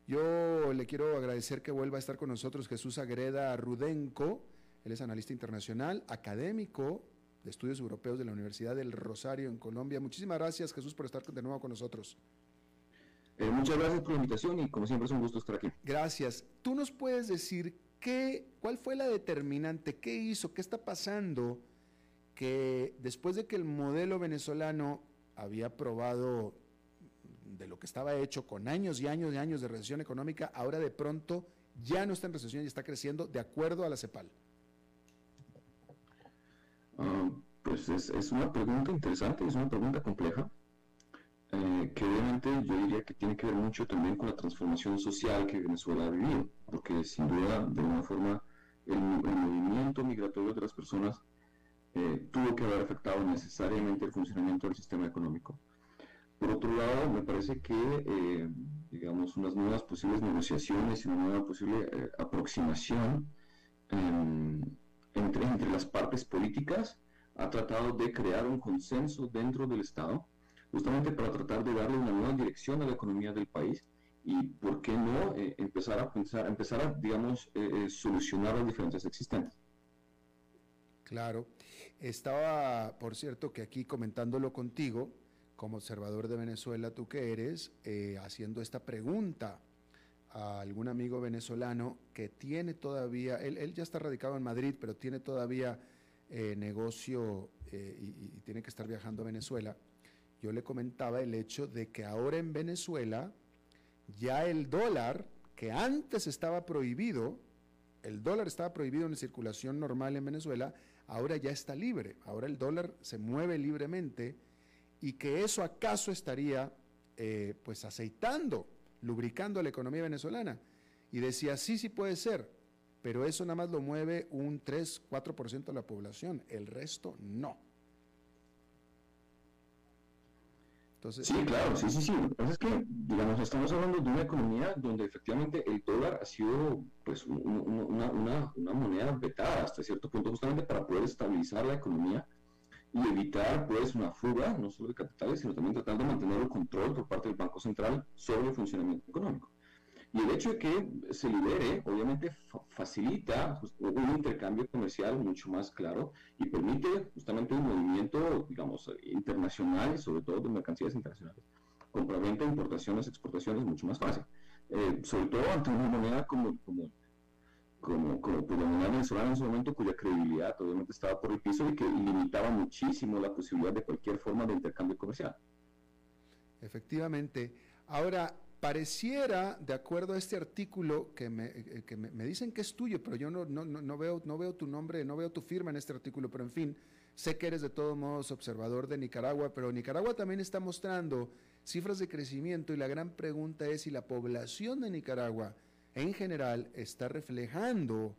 Yo le quiero agradecer que vuelva a estar con nosotros Jesús Agreda Rudenco. Él es analista internacional, académico, de Estudios Europeos de la Universidad del Rosario en Colombia. Muchísimas gracias, Jesús, por estar de nuevo con nosotros. Eh, muchas gracias por la invitación y como siempre es un gusto estar aquí. Gracias. ¿Tú nos puedes decir qué, cuál fue la determinante, qué hizo, qué está pasando que después de que el modelo venezolano había probado de lo que estaba hecho con años y años y años de recesión económica, ahora de pronto ya no está en recesión y está creciendo de acuerdo a la CEPAL? Ah, pues es, una pregunta interesante, es una pregunta compleja, eh, que obviamente yo diría que tiene que ver mucho también con la transformación social que Venezuela ha vivido, porque sin duda, de alguna forma, el, movimiento migratorio de las personas eh, tuvo que haber afectado necesariamente el funcionamiento del sistema económico. Por otro lado, me parece que, eh, digamos, unas nuevas posibles negociaciones y una nueva posible aproximación em, entre, las partes políticas, ha tratado de crear un consenso dentro del Estado, justamente para tratar de darle una nueva dirección a la economía del país y, ¿por qué no, eh, empezar a pensar, empezar a, digamos, eh, eh, solucionar las diferencias existentes? Claro. Estaba, por cierto, que aquí comentándolo contigo, como observador de Venezuela, tú que eres, haciendo esta pregunta a algún amigo venezolano que tiene todavía, él, ya está radicado en Madrid, pero tiene todavía eh, negocio eh, y, tiene que estar viajando a Venezuela, yo le comentaba el hecho de que ahora en Venezuela ya el dólar, que antes estaba prohibido, el dólar estaba prohibido en circulación normal en Venezuela, ahora ya está libre, ahora el dólar se mueve libremente y que eso acaso estaría eh, pues aceitando lubricando la economía venezolana. Y decía, sí, sí puede ser, pero eso nada más lo mueve un 3, 4% de la población, el resto no. sí, claro, sí, sí, sí. Lo que pasa es que, digamos, estamos hablando de una economía donde efectivamente el dólar ha sido pues una, una, una, moneda vetada hasta cierto punto, justamente para poder estabilizar la economía y evitar pues una fuga, no solo de capitales, sino también tratar de mantener el control por parte del Banco Central sobre el funcionamiento económico. Y el hecho de que se libere, obviamente, facilita un intercambio comercial mucho más claro y permite justamente un movimiento, digamos, internacional sobre todo de mercancías internacionales. Compraventa, importaciones, exportaciones, mucho más fácil. Eh, sobre todo ante una moneda como, como, como moneda venezolana en su momento, cuya credibilidad obviamente estaba por el piso y que limitaba muchísimo la posibilidad de cualquier forma de intercambio comercial. Efectivamente. Ahora, pareciera, de acuerdo a este artículo que me, eh, que me, dicen que es tuyo, pero yo no, no, no, veo, no veo tu nombre, no veo tu firma en este artículo, pero en fin, sé que eres de todos modos observador de Nicaragua, pero Nicaragua también está mostrando cifras de crecimiento y la gran pregunta es si la población de Nicaragua en general está reflejando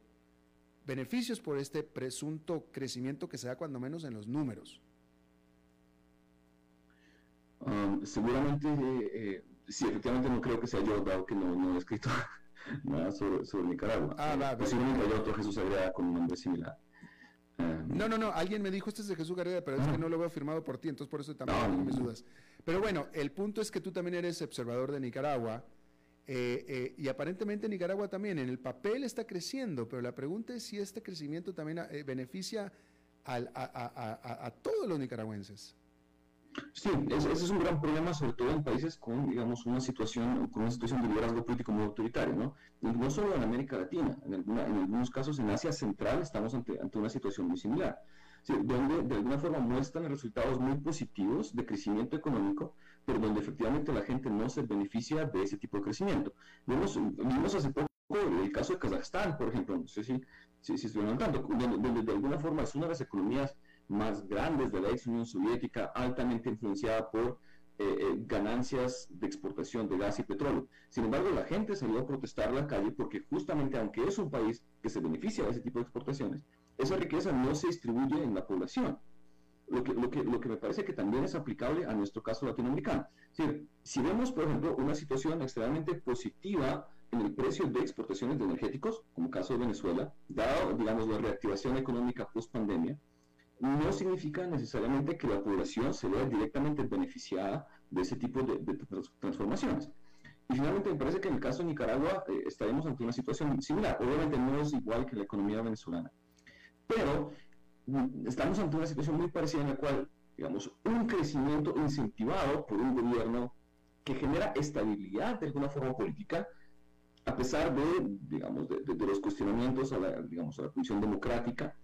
beneficios por este presunto crecimiento que se da cuando menos en los números. Um, seguramente eh, eh, sí, efectivamente no creo que sea yo, dado que no, no he escrito nada sobre, sobre Nicaragua. Ah, va, Posiblemente haya otro Jesús Agreda con un nombre similar. Um, no, no, no, alguien me dijo este es de Jesús Gareda, pero es que no lo veo firmado por ti, entonces por eso también tengo mis dudas. Pero bueno, el punto es que tú también eres observador de Nicaragua, eh, eh, y aparentemente Nicaragua también, en el papel está creciendo, pero la pregunta es si este crecimiento también eh, beneficia al, a, a, a, todos los nicaragüenses. Sí, ese, es un gran problema, sobre todo en países con, digamos, una situación, con una situación de liderazgo político muy autoritario, ¿no? no solo en América Latina, en, en algunos casos en Asia Central estamos ante, ante una situación muy similar, donde de alguna forma muestran resultados muy positivos de crecimiento económico, pero donde efectivamente la gente no se beneficia de ese tipo de crecimiento. Vimos, vimos hace poco el caso de Kazajstán, por ejemplo, no sé si, si, si donde de alguna forma es una de las economías más grandes de la ex Unión Soviética, altamente influenciada por eh, eh, ganancias de exportación de gas y petróleo. Sin embargo, la gente salió a protestar a la calle porque justamente aunque es un país que se beneficia de ese tipo de exportaciones, esa riqueza no se distribuye en la población. Lo que, lo, que, lo que me parece que también es aplicable a nuestro caso latinoamericano. si vemos, por ejemplo, una situación extremadamente positiva en el precio de exportaciones de energéticos, como caso de Venezuela, dado, digamos, la reactivación económica post pandemia, no significa necesariamente que la población se vea directamente beneficiada de ese tipo de, transformaciones. Y finalmente me parece que en el caso de Nicaragua eh, estaremos ante una situación similar. Obviamente no es igual que la economía venezolana, pero estamos ante una situación muy parecida en la cual, digamos, un crecimiento incentivado por un gobierno que genera estabilidad de alguna forma política, a pesar de, digamos, de, los cuestionamientos a la, digamos, a la función democrática,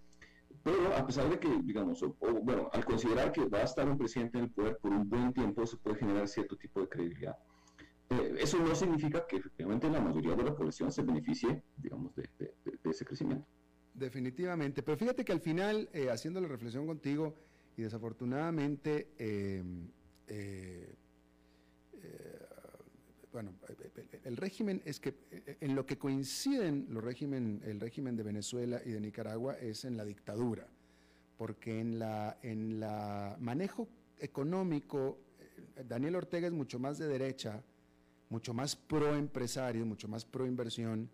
pero a pesar de que, digamos, bueno, al considerar que va a estar un presidente en el poder por un buen tiempo, se puede generar cierto tipo de credibilidad. Eh, eso no significa que efectivamente la mayoría de la población se beneficie, digamos, de, ese crecimiento. Definitivamente, pero fíjate que al final, eh, haciendo la reflexión contigo, y desafortunadamente, eh, eh bueno, el régimen es que en lo que coinciden los régimen, el régimen de Venezuela y de Nicaragua es en la dictadura, porque en la, en la manejo económico, Daniel Ortega es mucho más de derecha, mucho más pro empresario, mucho más pro inversión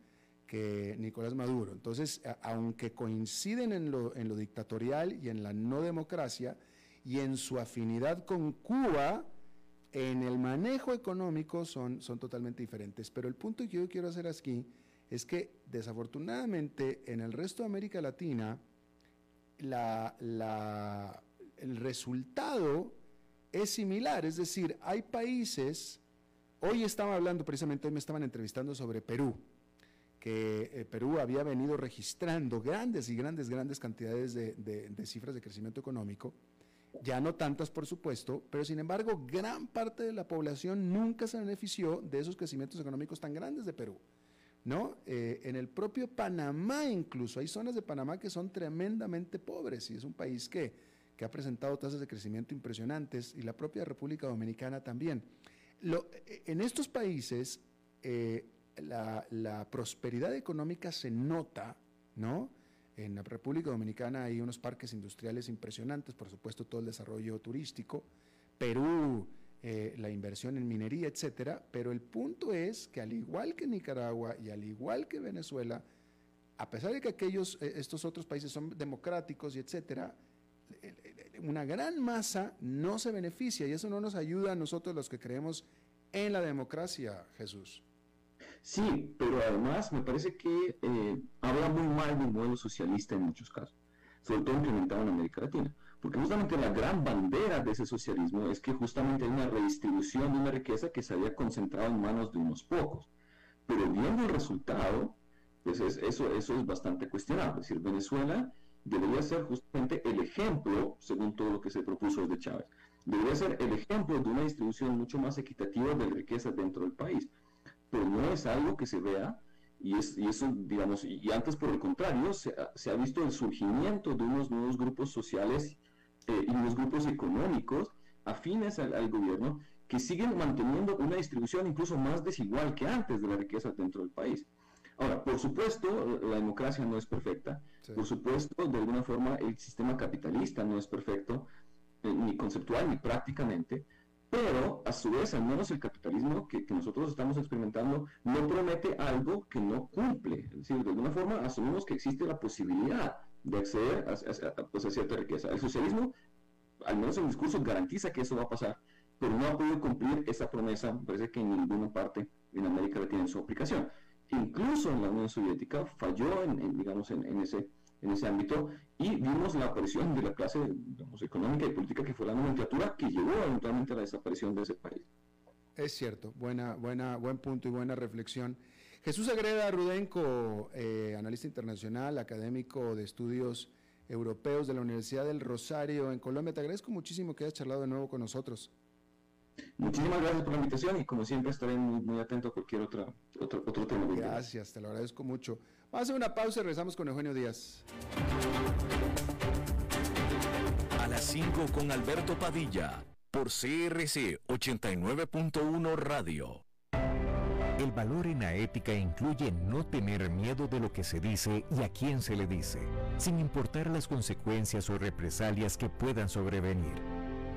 que Nicolás Maduro. Entonces, aunque coinciden en lo, dictatorial y en la no democracia y en su afinidad con Cuba, en el manejo económico son, totalmente diferentes. Pero el punto que yo quiero hacer aquí es que desafortunadamente en el resto de América Latina la, el resultado es similar. Es decir, hay países, hoy estaba hablando precisamente, hoy me estaban entrevistando sobre Perú que eh, Perú había venido registrando grandes y grandes, grandes cantidades de cifras de crecimiento económico ya no tantas por supuesto, pero sin embargo gran parte de la población nunca se benefició de esos crecimientos económicos tan grandes de Perú. ¿No? Eh, en el propio Panamá incluso, hay zonas de Panamá que son tremendamente pobres y es un país que, que ha presentado tasas de crecimiento impresionantes y la propia República Dominicana también. Eh, en estos países la, prosperidad económica se nota, ¿no? En la República Dominicana hay unos parques industriales impresionantes, por supuesto todo el desarrollo turístico, Perú, eh, la inversión en minería, etcétera, pero el punto es que al igual que Nicaragua y al igual que Venezuela, a pesar de que aquellos, eh, estos otros países son democráticos y etcétera, una gran masa no se beneficia y eso no nos ayuda a nosotros los que creemos en la democracia, Jesús. Sí, pero además me parece que eh, habla muy mal del modelo socialista en muchos casos, sobre todo implementado en América Latina, porque justamente la gran bandera de ese socialismo es que justamente hay una redistribución de una riqueza que se había concentrado en manos de unos pocos, pero viendo el resultado, pues eso, eso es bastante cuestionable, es decir, Venezuela debería ser justamente el ejemplo, según todo lo que se propuso desde Chávez, debería ser el ejemplo de una distribución mucho más equitativa de riqueza dentro del país. Pero no es algo que se vea, y, es, y eso, digamos, y, antes por el contrario, se, ha visto el surgimiento de unos nuevos grupos sociales eh, y unos grupos económicos afines al, gobierno que siguen manteniendo una distribución incluso más desigual que antes de la riqueza dentro del país. Ahora, por supuesto, la democracia no es perfecta, por supuesto, de alguna forma el sistema capitalista no es perfecto, eh, ni conceptual ni prácticamente, pero a su vez, al menos el capitalismo que, nosotros estamos experimentando no promete algo que no cumple. Es decir, de alguna forma asumimos que existe la posibilidad de acceder a, pues, a cierta riqueza. El socialismo, al menos en el discurso, garantiza que eso va a pasar, pero no ha podido cumplir esa promesa, me parece que en ninguna parte en América Latina en su aplicación incluso en la Unión Soviética falló en, digamos, en, ese, en ese ámbito y vimos la aparición de la clase económica y política que fue la nomenclatura que llevó eventualmente a la desaparición de ese país. Es cierto, buena, buena, buen punto y buena reflexión. Jesús Agreda Rudenco, eh, analista internacional, académico de estudios europeos de la Universidad del Rosario en Colombia. Te agradezco muchísimo que hayas charlado de nuevo con nosotros. Muchísimas gracias por la invitación y como siempre estaré muy, atento a cualquier otra, otro, otro tema. Gracias, te lo agradezco mucho. Vamos a hacer una pausa y regresamos con Eugenio Díaz. A las 5 con Alberto Padilla, por CRC 89.1 Radio. El valor en la ética incluye no tener miedo de lo que se dice y a quién se le dice, sin importar las consecuencias o represalias que puedan sobrevenir.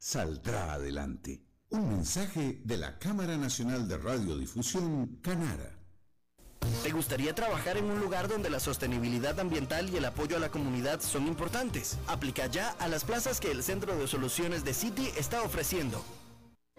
saldrá adelante. Un mensaje de la Cámara Nacional de Radiodifusión, Canara. ¿Te gustaría trabajar en un lugar donde la sostenibilidad ambiental y el apoyo a la comunidad son importantes? Aplica ya a las plazas que el Centro de Soluciones de City está ofreciendo.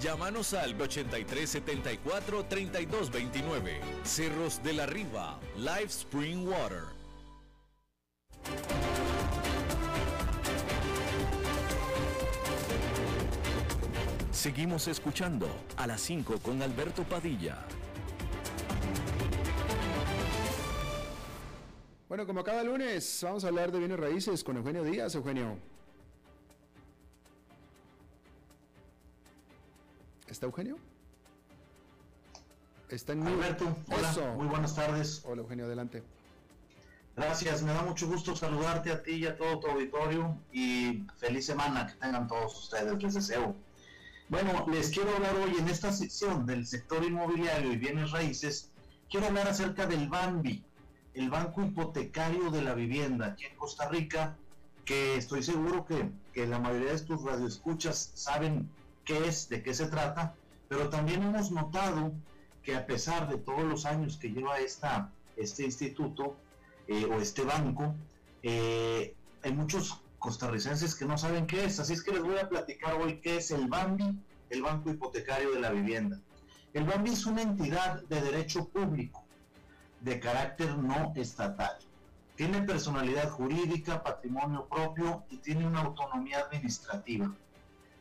Llámanos al 8374-3229. Cerros de la Riva, Live Spring Water. Seguimos escuchando a las 5 con Alberto Padilla. Bueno, como cada lunes, vamos a hablar de bienes raíces con Eugenio Díaz. Eugenio. ¿Está Eugenio? Está en Alberto, hola, muy buenas tardes. Hola Eugenio, adelante. Gracias, me da mucho gusto saludarte a ti y a todo tu auditorio y feliz semana que tengan todos ustedes, les deseo. Bueno, les quiero hablar hoy en esta sección del sector inmobiliario y bienes raíces, quiero hablar acerca del BANBI, el Banco Hipotecario de la Vivienda aquí en Costa Rica, que estoy seguro que, que la mayoría de tus radioescuchas saben qué es, de qué se trata, pero también hemos notado que a pesar de todos los años que lleva esta, este instituto eh, o este banco, eh, hay muchos costarricenses que no saben qué es, así es que les voy a platicar hoy qué es el BAMBI, el Banco Hipotecario de la Vivienda. El BAMBI es una entidad de derecho público de carácter no estatal. Tiene personalidad jurídica, patrimonio propio y tiene una autonomía administrativa,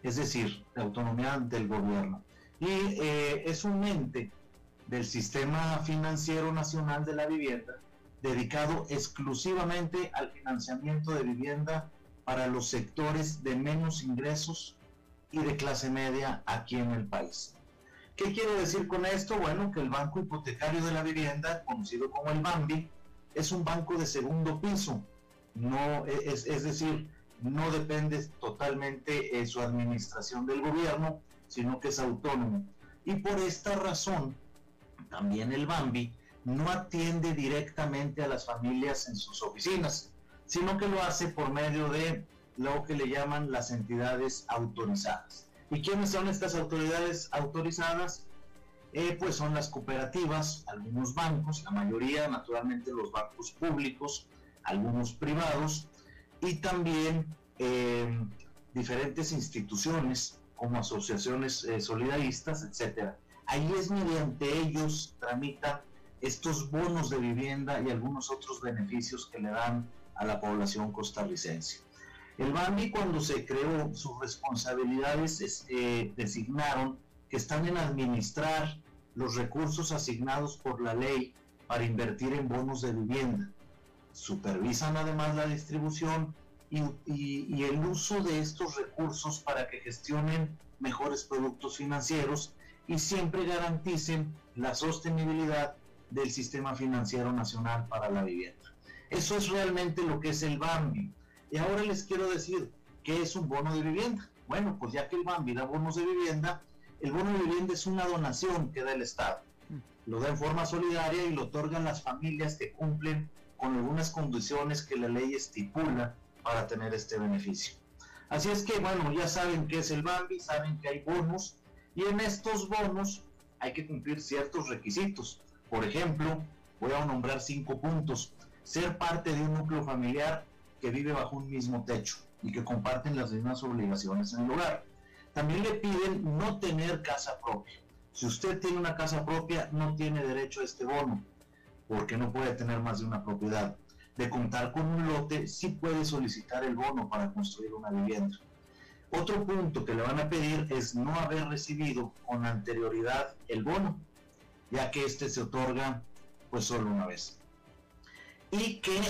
es decir, la autonomía del gobierno. Y eh, es un ente del Sistema Financiero Nacional de la Vivienda dedicado exclusivamente al financiamiento de vivienda para los sectores de menos ingresos y de clase media aquí en el país. ¿Qué quiero decir con esto? Bueno, que el Banco Hipotecario de la Vivienda, conocido como el BAMBI, es un banco de segundo piso. No, es, es decir, no depende totalmente de su administración del gobierno, sino que es autónomo. Y por esta razón, también el BAMBI no atiende directamente a las familias en sus oficinas, sino que lo hace por medio de lo que le llaman las entidades autorizadas. ¿Y quiénes son estas autoridades autorizadas? Eh, pues son las cooperativas, algunos bancos, la mayoría naturalmente los bancos públicos, algunos privados y también eh, diferentes instituciones como asociaciones eh, solidaristas, etcétera. Ahí es mediante ellos tramitan estos bonos de vivienda y algunos otros beneficios que le dan a la población costarricense. El BAMBI cuando se creó, sus responsabilidades eh, designaron que están en administrar los recursos asignados por la ley para invertir en bonos de vivienda. Supervisan además la distribución y, y, el uso de estos recursos para que gestionen mejores productos financieros y siempre garanticen la sostenibilidad del sistema financiero nacional para la vivienda. Eso es realmente lo que es el BAMBI. Y ahora les quiero decir, ¿qué es un bono de vivienda? Bueno, pues ya que el BAMBI da bonos de vivienda, el bono de vivienda es una donación que da el Estado. Lo da en forma solidaria y lo otorgan las familias que cumplen con algunas condiciones que la ley estipula para tener este beneficio. Así es que, bueno, ya saben qué es el BAMBI, saben que hay bonos y en estos bonos hay que cumplir ciertos requisitos. Por ejemplo, voy a nombrar cinco puntos. Ser parte de un núcleo familiar que vive bajo un mismo techo y que comparten las mismas obligaciones en el hogar. También le piden no tener casa propia. Si usted tiene una casa propia, no tiene derecho a este bono, porque no puede tener más de una propiedad. De contar con un lote, sí puede solicitar el bono para construir una vivienda. Otro punto que le van a pedir es no haber recibido con anterioridad el bono, ya que este se otorga pues solo una vez. Y que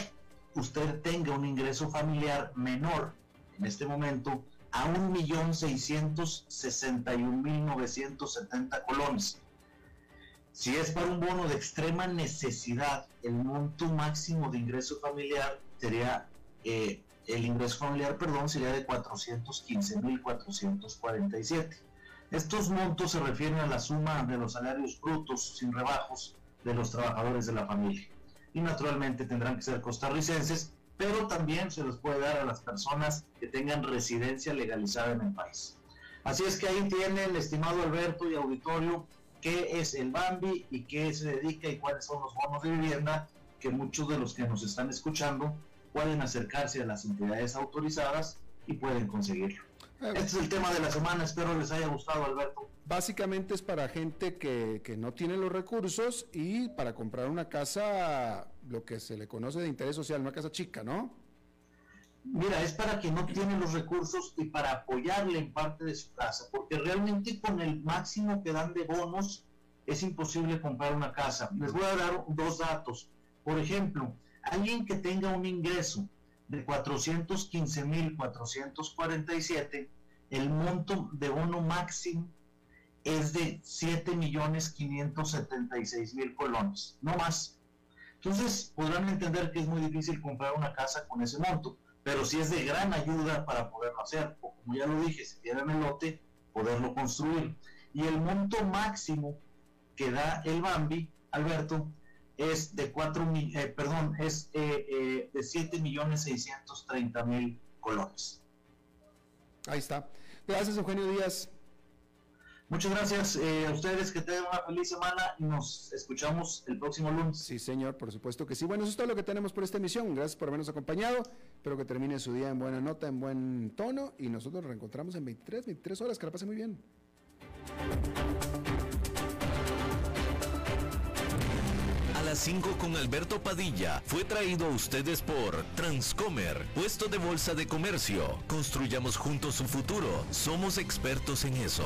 usted tenga un ingreso familiar menor en este momento a 1.661.970 colones. Si es para un bono de extrema necesidad, el monto máximo de ingreso familiar sería, eh, el ingreso familiar, perdón, sería de 415.447. Estos montos se refieren a la suma de los salarios brutos sin rebajos de los trabajadores de la familia y naturalmente tendrán que ser costarricenses, pero también se les puede dar a las personas que tengan residencia legalizada en el país. Así es que ahí tienen, estimado Alberto y auditorio, qué es el BAMBI y qué se dedica y cuáles son los bonos de vivienda que muchos de los que nos están escuchando pueden acercarse a las entidades autorizadas y pueden conseguirlo. Este es el tema de la semana, espero les haya gustado Alberto. Básicamente es para gente que, no tiene los recursos y para comprar una casa, lo que se le conoce de interés social, una casa chica, ¿no? Mira, es para quien no tiene los recursos y para apoyarle en parte de su casa, porque realmente con el máximo que dan de bonos es imposible comprar una casa. Les voy a dar dos datos. Por ejemplo, alguien que tenga un ingreso de 415.447, el monto de bono máximo es de 7 millones 576 mil colones, no más. Entonces podrán entender que es muy difícil comprar una casa con ese monto, pero sí es de gran ayuda para poderlo hacer, o como ya lo dije, si tienen el lote, poderlo construir. Y el monto máximo que da el Bambi, Alberto, es de 4 eh, perdón, es eh, eh, de 7 millones 630 mil colones. Ahí está. Gracias, Eugenio Díaz. Muchas gracias eh, a ustedes, que tengan una feliz semana y nos escuchamos el próximo lunes. Sí, señor, por supuesto que sí. Bueno, eso es todo lo que tenemos por esta emisión. Gracias por habernos acompañado. Espero que termine su día en buena nota, en buen tono y nosotros nos reencontramos en 23, 23 horas. Que la pase muy bien. A las 5 con Alberto Padilla fue traído a ustedes por Transcomer, puesto de bolsa de comercio. Construyamos juntos su futuro. Somos expertos en eso.